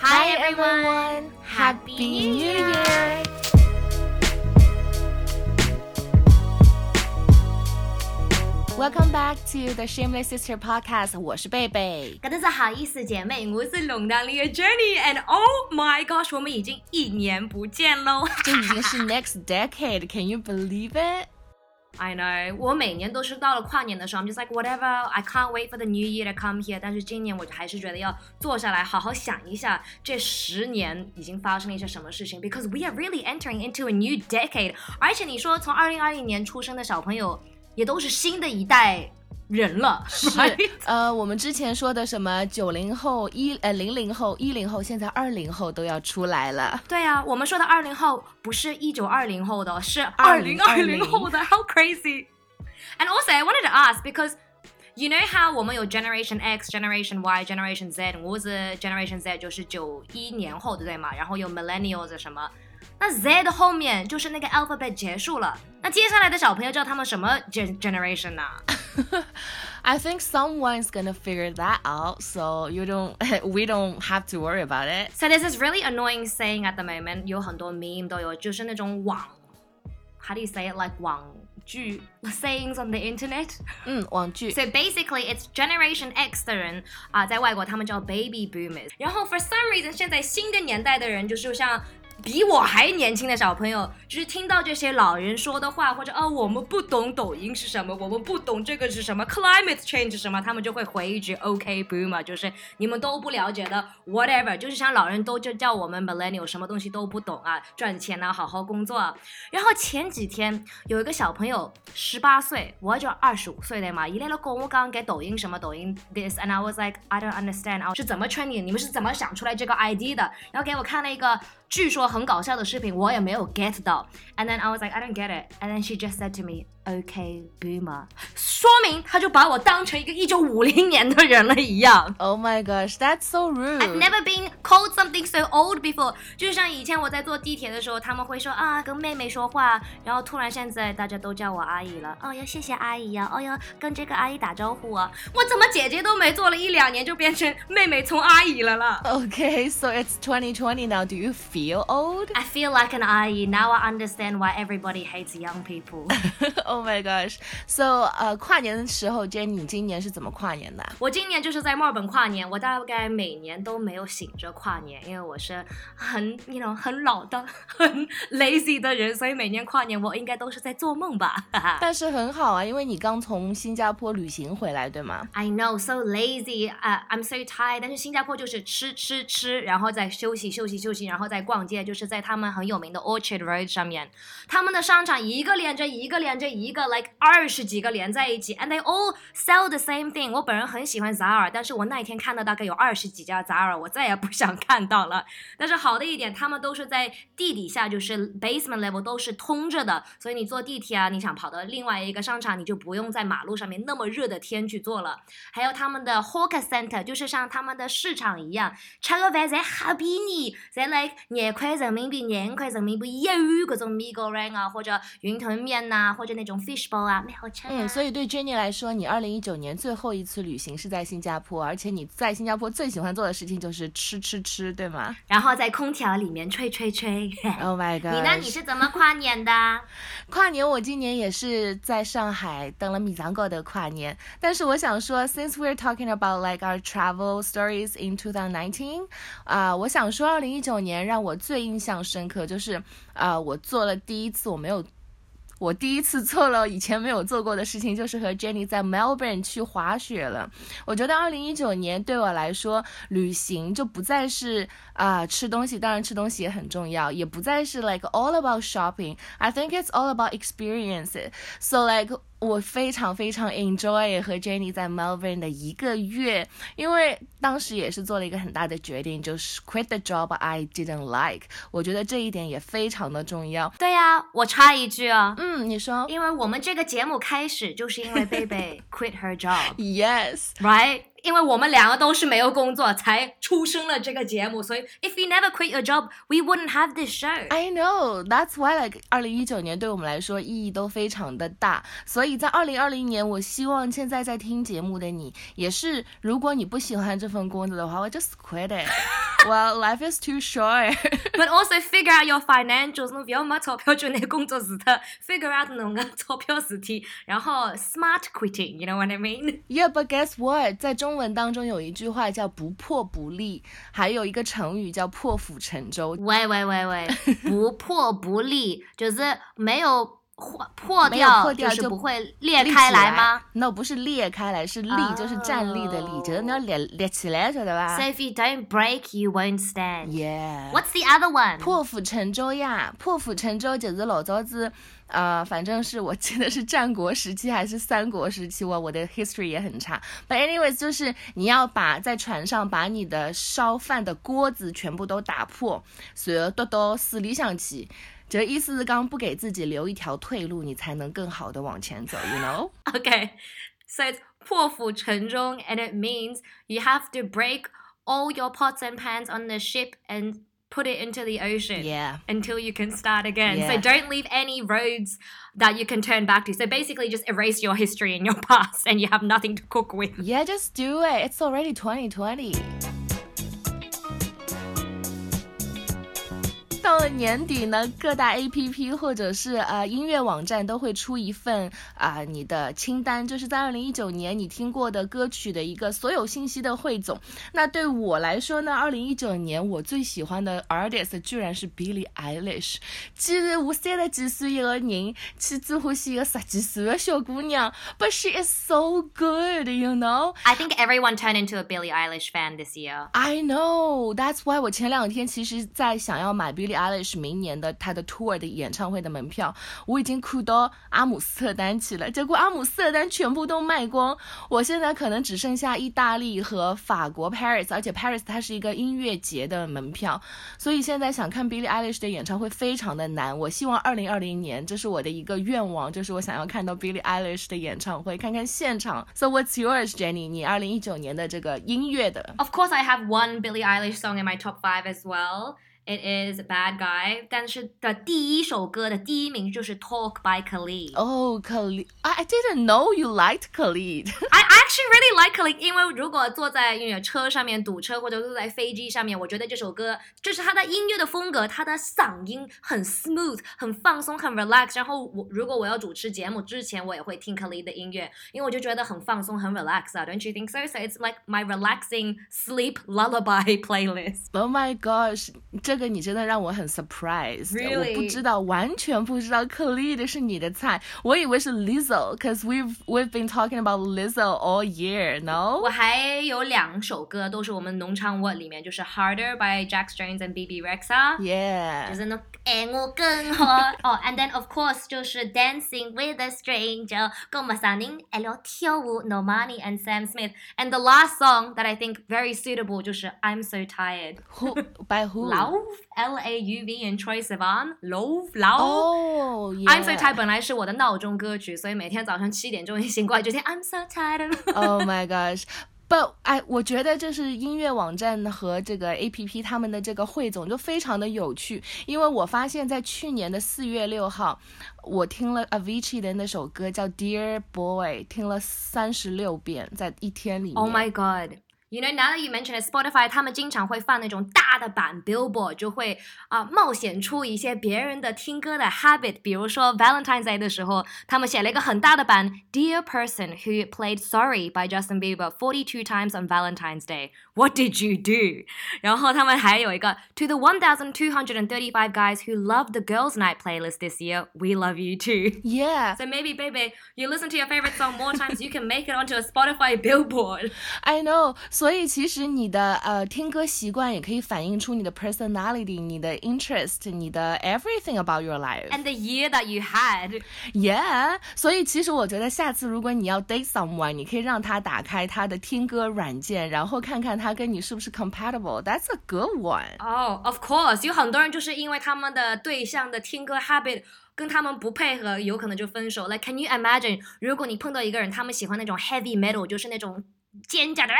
Hi everyone, Happy New Year! Welcome back to the Shameless Sister Podcast，我是贝贝。搿是好意思姐妹，我是龙当里的 Jenny，and oh my gosh，我们已经一年不见喽！这已经是 next decade，can you believe it? I know，我每年都是到了跨年的时候，I'm just like whatever，I can't wait for the new year to come here。但是今年我还是觉得要坐下来好好想一下，这十年已经发生了一些什么事情，because we are really entering into a new decade。而且你说从二零二零年出生的小朋友。也都是新的一代人了，是呃，我们之前说的什么九零后、一呃零零后、一零后，现在二零后都要出来了。对啊，我们说的二零后不是一九二零后的，是二零二零后的，How crazy! And also, I wanted to ask because you know how 我们有 Generation X、Generation Y、Generation Z，我是 Generation Z，就是九一年后的对吗？然后有 Millennials 什么。那 Z 的后面就是那个 alphabet 结束了，那接下来的小朋友叫他们什么 gen generation 呢？I think someone's gonna figure that out, so you don't, we don't have to worry about it. So this is really annoying saying at the moment. 有很多 meme 都有，就是那种网，how do you say it like 网剧 sayings on the internet？嗯，网剧。So basically, it's Generation X 的人啊，在外国他们叫 baby boomers。然后 for some reason，现在新的年代的人就是像。 比我还年轻的小朋友，就是听到这些老人说的话，或者哦，我们不懂抖音是什么，我们不懂这个是什么，climate change 什么，他们就会回一句 OK boomer，就是你们都不了解的 whatever，就是像老人都就叫我们 millennial，什么东西都不懂啊，赚钱啊，好好工作。然后前几天有一个小朋友十八岁，我就二十五岁的嘛，一来了跟我讲给抖音什么抖音 this，and I was like I don't understand，我是怎么 training，你们是怎么想出来这个 ID 的？然后给我看了一个。据说很搞笑的视频，我也没有 get 到。And then I was like, I don't get it. And then she just said to me, OK boomer，说明他就把我当成一个一九五零年的人了一样。Oh my gosh, that's so rude. I've never been called something so old before. 就像以前我在坐地铁的时候，他们会说啊，跟妹妹说话，然后突然现在大家都叫我阿姨了。哦，要谢谢阿姨呀。哦要跟这个阿姨打招呼啊。我怎么姐姐都没做了一两年就变成妹妹从阿姨了了？Okay, so it's 2020 now. Do you feel old? I feel like an 阿姨. Now I understand why everybody hates young people. Oh my gosh! So，呃，跨年的时候，Jenny，你今年是怎么跨年的？我今年就是在墨尔本跨年。我大概每年都没有醒着跨年，因为我是很，you know，很老的、很 lazy 的人，所以每年跨年我应该都是在做梦吧。但是很好啊，因为你刚从新加坡旅行回来，对吗？I know, so lazy. 啊，I'm so tired. 但是新加坡就是吃吃吃，然后再休息休息休息，然后再逛街，就是在他们很有名的 Orchard Road 上面，他们的商场一个连着一个连着一。一个 like 二十几个连在一起，and they all sell the same thing。我本人很喜欢 Zara，但是我那一天看到大概有二十几家 Zara，我再也不想看到了。但是好的一点，他们都是在地底下，就是 basement level 都是通着的，所以你坐地铁啊，你想跑到另外一个商场，你就不用在马路上面那么热的天去坐了。还有他们的 hawker center，就是像他们的市场一样，吃个饭在哈比尼，在 like 廿块人民币、廿块人民币一碗各种米糕软啊，或者云吞面呐，或者那种。Fishbowl 啊，没好吃。嗯，所以对 Jenny 来说，你二零一九年最后一次旅行是在新加坡，而且你在新加坡最喜欢做的事情就是吃吃吃，对吗？然后在空调里面吹吹吹。Oh my god！你呢？你是怎么跨年的？跨年我今年也是在上海等了米藏狗的跨年。但是我想说，since we're talking about like our travel stories in 2019，啊，我想说二零一九年让我最印象深刻就是啊，我做了第一次我没有。我第一次做了以前没有做过的事情，就是和 Jenny 在 Melbourne 去滑雪了。我觉得二零一九年对我来说，旅行就不再是啊吃东西，当然吃东西也很重要，也不再是 like all about shopping。I think it's all about experiences. So like 我非常非常 enjoy 和 Jenny 在 Melbourne 的一个月，因为当时也是做了一个很大的决定，就是 quit the job I didn't like。我觉得这一点也非常的重要。对呀，我插一句啊，嗯，你说，因为我们这个节目开始就是因为贝贝 quit her job。因为我们两个都是没有工作才出生了这个节目，所以 if we never quit a job, we wouldn't have this show. I know that's why like 二零一九年对我们来说意义都非常的大，所以在二零二零年，我希望现在在听节目的你也是，如果你不喜欢这份工作的话，我 just quit it. Well, life is too short. But also figure out your financials，侬不要没钞票就拿工作辞脱，figure out 侬个钞票事体，然后 smart quitting，you know what I mean? Yeah, but guess what？在中文当中有一句话叫“不破不立”，还有一个成语叫“破釜沉舟”。喂喂喂喂，不破不立就是没有破掉，破掉就是不会裂开来吗？？No，不是裂开来，是立哦就是站立的立，就是你要立立起来，晓得吧 So if you don't break, you won't stand.？Yeah。What's the other one? 破釜沉舟呀，破釜沉舟就是老早子，呃，反正是我记得是战国时期还是三国时期，我我的 history 也很差。But anyways，就是你要把在船上把你的烧饭的锅子全部都打破，随后丢到水里向去。这意思是刚不给自己留一条退路，你才能更好的往前走，you know？ Okay, so it's 破釜沉舟, and it means you have to break all your pots and pans on the ship and put it into the ocean. Yeah. Until you can start again. So don't leave any roads that you can turn back to. So basically, just erase your history and your past, and you have nothing to cook with. Yeah, just do it. It's already 2020. 到了年底呢，各大 A P P 或者是呃音乐网站都会出一份啊、你的清单，就是在二零一九年你听过的歌曲的一个所有信息的汇总。那对我来说呢，二零一九年我最喜欢的 artist 居然是 Billie Eilish。既然我三十几岁一个人去最欢喜一个十几岁的小姑娘，But she is so good, you know。I think everyone turned into a Billie Eilish fan this year. I know, that's why 我前两天其实在想要买 Billie Eilish 明年的她的 tour 的演唱会的门票，我已经哭到阿姆斯特丹去了，结果阿姆斯特丹全部都卖光，我现在可能只剩下意大利和法国 Paris，而且 Paris 它是一个音乐节的门票，所以现在想看 Billie Eilish 的演唱会非常的难。我希望二零二零年，这是我的一个愿望，就是我想要看到 Billie Eilish 的演唱会，看看现场。So what's yours, Jenny？你二零一九年的这个音乐的 Of course, I have one Billie Eilish song in my top five as well. It is Bad Guy. 但是的第一首歌的第一名就是 Talk by Khalid. Oh, Khalid. I, I didn't know you liked Khalid. I actually really like Khalid，因为如果坐在那个车上面堵车，或者坐在飞机上面，我觉得这首歌就是他的音乐的风格，他的嗓音很 smooth，很放松，很 relax。然后我如果我要主持节目之前，我也会听 Khalid 的音乐，因为我就觉得很放松，很 relax 啊，Don't you think so? So it's like my relaxing sleep lullaby playlist. Oh my gosh，这 个你真的让我很 surprised。 Really？我不知道，完全不知道 Khalid 是你的菜，我以为是 Lizzo，cause we've we've been talking about Lizzo all year. 我 No？还有两首歌都是我们农场 What 里面，就是 Harder by Jack Jones and BB Rexa。就 Yeah。是那爱我更好哦，and then of course 就是 Dancing with a Stranger，跟我们三人爱聊跳舞，Normani and Sam Smith，and the last song that I think very suitable 就是 I'm so tired。 Who by who？ Lauv L A U V and Troy Sivan Love yeah. I'm so tired 本来是我的闹钟歌曲，所以每天早上七点钟一醒过来就听 I'm so tired。Oh my gosh. But 哎，我觉得就是音乐网站和这个 A P P 他们的这个汇总就非常的有趣，因为我发现，在去年的四月六号，我听了 Avicii 的那首歌叫 Dear Boy，听了三十六遍，在一天里面。Oh my god. You know, now that you mention it, Spotify 他们经常会放那种大的版 Billboard，就会啊、冒险出一些别人的听歌的 habit。比如说 Valentine's Day 的时候，他们写了一个很大的版 Dear person who played Sorry by Justin Bieber 42 times on Valentine's Day, what did you do? 然后他们还有一个 To the 1,235 guys who loved the Girls Night playlist this year, we love you too. Yeah, So maybe, baby, you listen to your favorite song more times, you can make it onto a Spotify Billboard. I know。 所以其实你的呃听歌习惯也可以反映出你的 personality、你的 interest、你的 everything about your life。 and the year that you had. Yeah，所以其实我觉得下次如果你要 date someone，你可以让他打开他的听歌软件，然后看看他跟你是不是 compatible。That's a good one。 Oh, of course，有很多人就是因为他们的对象的听歌 habit 跟他们不配合，有可能就分手。Like, can you imagine？如果你碰到一个人，他们喜欢那种 heavy metal，就是那种 尖叫的啊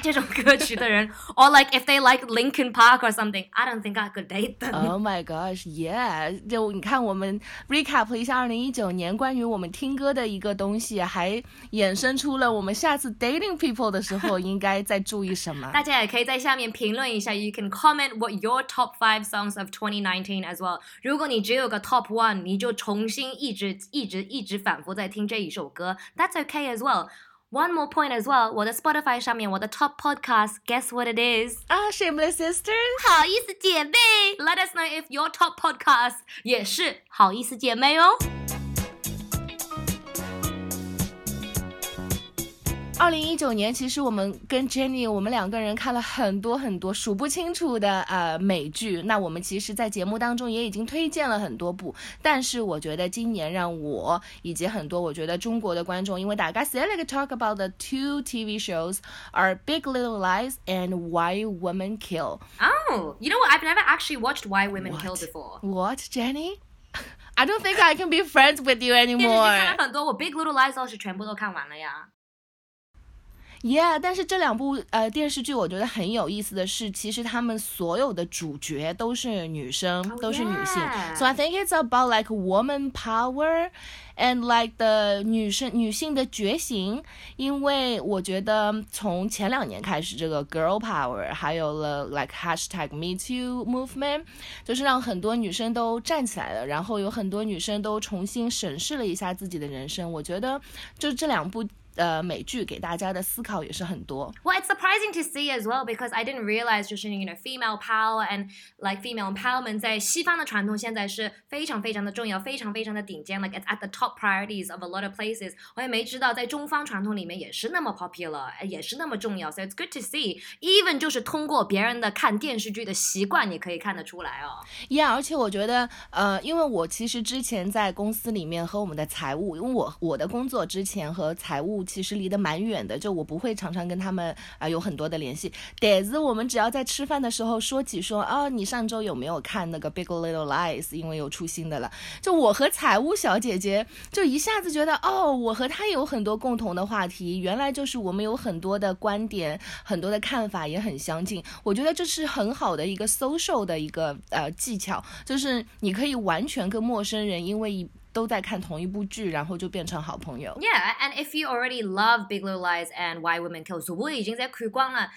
这种歌曲的人，or like if they like Linkin Park or something, I don't think I could date them. Oh my gosh, yeah！就你看，我们 recap 了一下二零一九年关于我们听歌的一个东西，还衍生出了我们下次 dating people 的时候应该再注意什么。大家也可以在下面评论一下，You can comment what your top five songs of 2019 as well。如果你只有个 top one，你就重新一直一直一直反复在听这一首歌，That's okay as well。 One more point as well，我的 Spotify 上面我的 top podcast，guess what it is？啊，Shameless Sisters，好意思姐妹，Let us know if your top podcast 也是好意思姐妹哦。 二零一九年，其实我们跟 Jenny，我们两个人看了很多很多数不清楚的呃美剧。那我们其实，在节目当中也已经推荐了很多部。但是我觉得今年让我以及很多我觉得中国的观众，因为大家 select talk about the two TV shows are Big Little Lies and Why Women Kill. Oh, you know what? I've never actually watched Why Women Kill before. What, Jenny? I don't think I can be friends with you 电视剧 anymore. 看了很多，我 Big Little Lies 倒是全部都看完了呀。 Yeah，但是这两部呃电视剧，我觉得很有意思的是，其实他们所有的主角都是女生 Oh, 都是女性。So I think it's about like woman power and like the 女生女性的觉醒。因为我觉得从前两年开始，这个 girl power 还有了 like hashtag Me Too movement，就是让很多女生都站起来了，然后有很多女生都重新审视了一下自己的人生。我觉得就这两部。呃，美剧给大家的思考也是很多。Well, it's surprising to see as well because I didn't realize 就是 you know female power and like female empowerment 在西方的传统现在是非常非常的重要，非常非常的顶尖，like it's at the top priorities of a lot of places。我也没知道在中方传统里面也是那么 popular，也是那么重要，so it's good to see。even 就是通过别人的看电视剧的习惯，你可以看得出来哦。Yeah，而且我觉得，呃，因为我其实之前在公司里面和我们的财务，因为我我的工作之前和财务其实离得蛮远的，就我不会常常跟他们啊、有很多的联系。但是我们只要在吃饭的时候说起说，啊，你上周有没有看那个《Big Little Lies》？因为有出新的了，就我和财务小姐姐就一下子觉得，哦，我和她有很多共同的话题，原来就是我们有很多的观点、很多的看法也很相近。我觉得这是很好的一个 social 的一个呃技巧，就是你可以完全跟陌生人，因为一都在看同一部剧，然后就变成好朋友。Yeah, and if you already love Big Little Lies and Why Women Kill，我已经在看光了。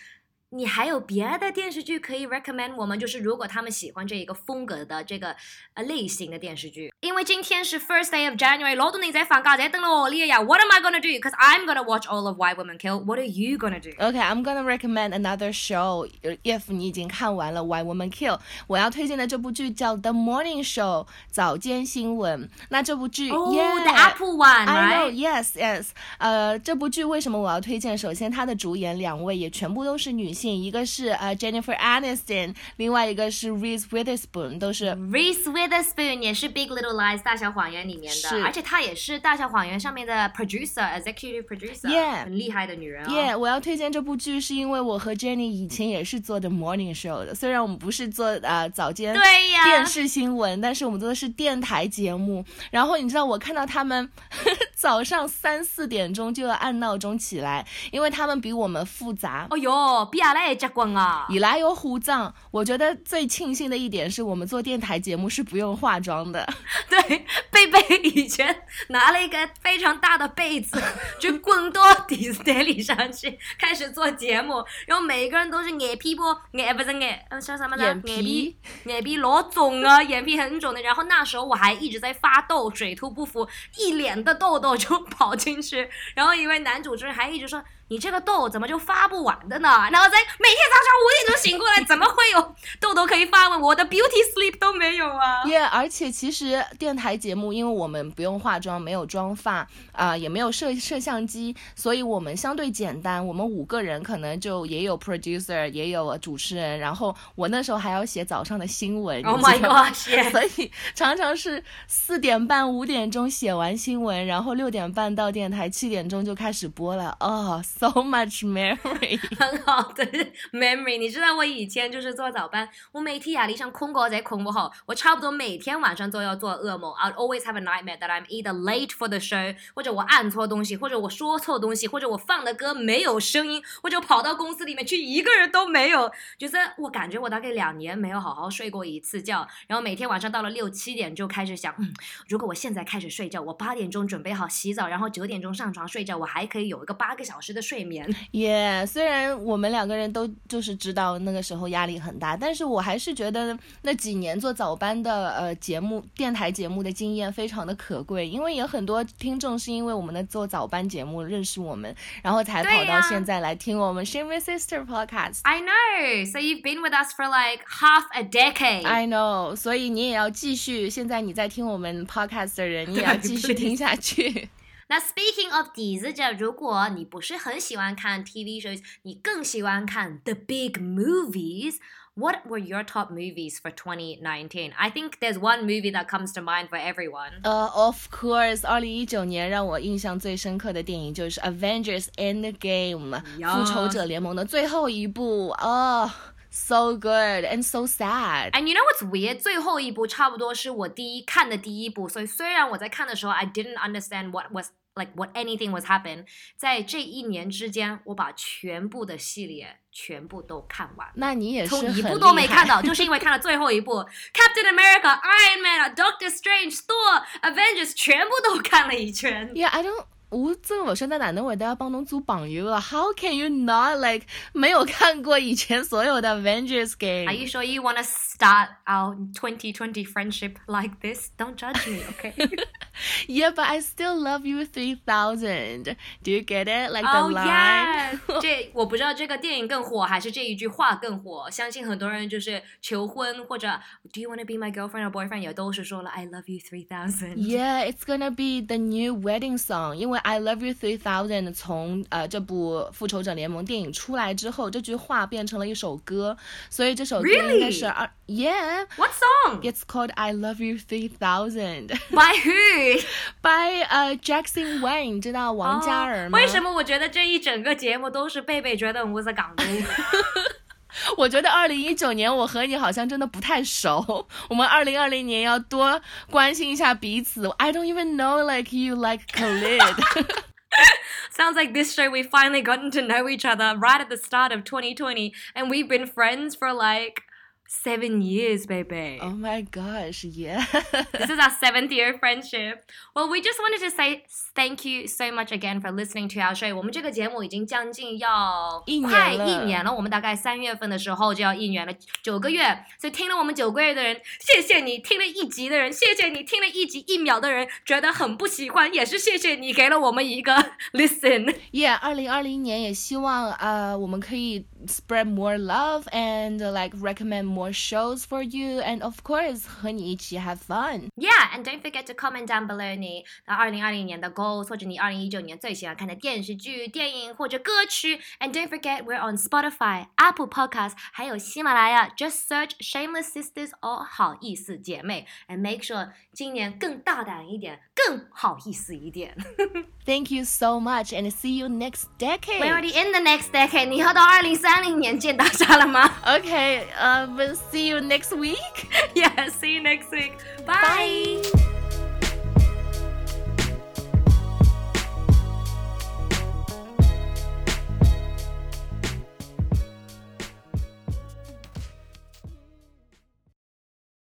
你还有别的电视剧可以 recommend 我们？就是如果他们喜欢这一个风格的这个呃类型的电视剧，因为今天是 first day of January，老多人在放假，在等了我哩呀。What am I gonna do? Because I'm gonna watch all of Why Women Kill. What are you gonna do? Okay, I'm gonna recommend another show. If 你已经看完了《Why Women Kill》，我要推荐的这部剧叫《The Morning Show》早间新闻。那这部剧 Oh, yeah, the Apple one, I know, right? yes, yes. 呃，这部剧为什么我要推荐？首先，它的主演两位也全部都是女 性，一个是呃 Jennifer Aniston，另外一个是 Reese Witherspoon，都是 Reese Witherspoon 也是 Big Little Lies 大小谎言里面的，而且她也是大小谎言上面的 producer、executive producer，、很厉害的女人哦。耶我要推荐这部剧是因为我和 Jenny 以前也是做的 morning show 的，虽然我们不是做呃早间对呀电视新闻，但是我们做的是电台节目。然后你知道我看到他们早上三四点钟就要按闹钟起来，因为他们比我们复杂。哦哟，比阿拉还结棍啊！以来有护藏，我觉得最庆幸的一点是我们做电台节目是不用化妆的。对，贝贝以前拿了一个非常大的被子，就滚到电视台里上去，开始做节目，然后每个人都是眼皮不眼不是眼，嗯叫什么呢？眼皮皮眼皮老肿啊，眼皮很肿的。然后那时候我还一直在发痘，水土不服，一脸的痘痘我就 跑进去，然后一位男主持人还一直说。你这个痘怎么就发不完的呢？然后在每天早上五点钟醒过来，怎么会有痘痘可以发完？我的 beauty sleep 都没有啊！耶而且其实电台节目，因为我们不用化妆，没有妆发啊、也没有摄摄像机，所以我们相对简单。我们五个人可能就也有 producer，也有主持人，然后我那时候还要写早上的新闻。Oh my 知道吗 gosh！yes 所以常常是四点半、五点钟写完新闻，然后六点半到电台，七点钟就开始播了。哦、so much memory。很好的 memory。你知道我以前就是做早班，我每天夜里想困觉仔困不好，我差不多每天晚上都要做噩梦。I'd always have a nightmare that I'm either late for the show，或者我按错东西，或者我说错东西，或者我放的歌没有声音，或者跑到公司里面去一个人都没有。就是我感觉我大概两年没有好好睡过一次觉，然后每天晚上到了六七点就开始想，嗯，如果我现在开始睡觉，我八点钟准备好洗澡，然后九点钟上床睡觉，我还可以有一个八个小时的睡眠。Yeah，虽然我们两个人都就是知道那个时候压力很大，但是我还是觉得那几年做早班的呃节目电台节目的经验非常的可贵，因为有很多听众是因为我们的做早班节目认识我们，然后才跑到现在来听我们 Shameless Sister Podcast。I know. So you've been with us for like half a decade. I know，所以你也要继续。现在你在听我们 podcast 的人，你也要继续听下去。那 Speaking of 底子者，如果你不是很喜欢看 TV shows，你更喜欢看 the big movies。What were your top movies for 2019? I think there's one movie that comes to mind for everyone. 呃、uh,，Of course，二零一九年让我印象最深刻的电影就是《Avengers Endgame》复仇者联盟的最后一部。哦、 So good and so sad. And you know what's weird? 最后一部差不多是我第一看的第一部，所以虽然我在看的时候 I didn't understand what was like what anything was happen，在这一年之间，我把全部的系列全部都看完。那你也是从一部都没看到，就是因为看了最后一部 Captain America、Iron Man、Doctor Strange、Thor、Avengers 全部都看了一圈。 Yeah, I don't. 我真系觉得哪能会得帮侬做朋友啊？How can you not like 没有看过以前所有的 Avengers game？ Are you sure you want to start our 2020 friendship like this? Don't judge me, okay? Yeah, but I still love you three thousand. Do you get it? Like the Oh line? yeah，这我不知道这个电影更火还是这一句话更火。相信很多人就是求婚或者 Do you want to be my girlfriend or boyfriend 也都是说了 I love you three thousand。 Yeah, it's gonna be the new wedding song. 因为 I love you three thousand 从呃这部复仇者联盟电影出来之后，这句话变成了一首歌，所以这首歌应该是?二 Yeah. What song? It's called I Love You Three Thousand By who? by 呃、Jackson Wang，你知道王嘉尔吗？哦为什么我觉得这一整个节目都是贝贝觉得我是港督？我觉得二零一九年我和你好像真的不太熟，我们二零二零年要多关心一下彼此。I don't even know like you like Khalid. Sounds like this show we finally gotten to know each other right at the start of 2020 and we've been friends for like seven years, baby. oh my gosh, yeah. This is our seventh year friendship. Well, we just wanted to say thank you so much again for listening to our show. 我们这个节目已经将近要一年快了一年了，我们大概三月份的时候就要一年了，九个月。所以听了我们九个月的人，谢谢你；听了一集的人，谢谢你；听了一集一秒的人，觉得很不喜欢，也是谢谢你给了我们一个 listen。 Yeah，二零二零年也希望呃我们可以 spread more love and like recommend more shows for you and of course 和你一起 have fun。 Yeah, and don't forget to comment down below 你的二零二零年的 goals，或者你二零一九年最喜欢看的电视剧、电影或者歌曲。And don't forget we're on Spotify, Apple Podcasts，还有喜马拉雅。Just search Shameless Sisters or 好意思姐妹，and make sure 今年更大胆一点，更好意思一点。 Thank you so much and see you next decade. We're already in the next decade，你要到二零 三零年见大家了吗 Okay, uh, we'll see you next week. ？Yeah, see you next week. Bye. Bye.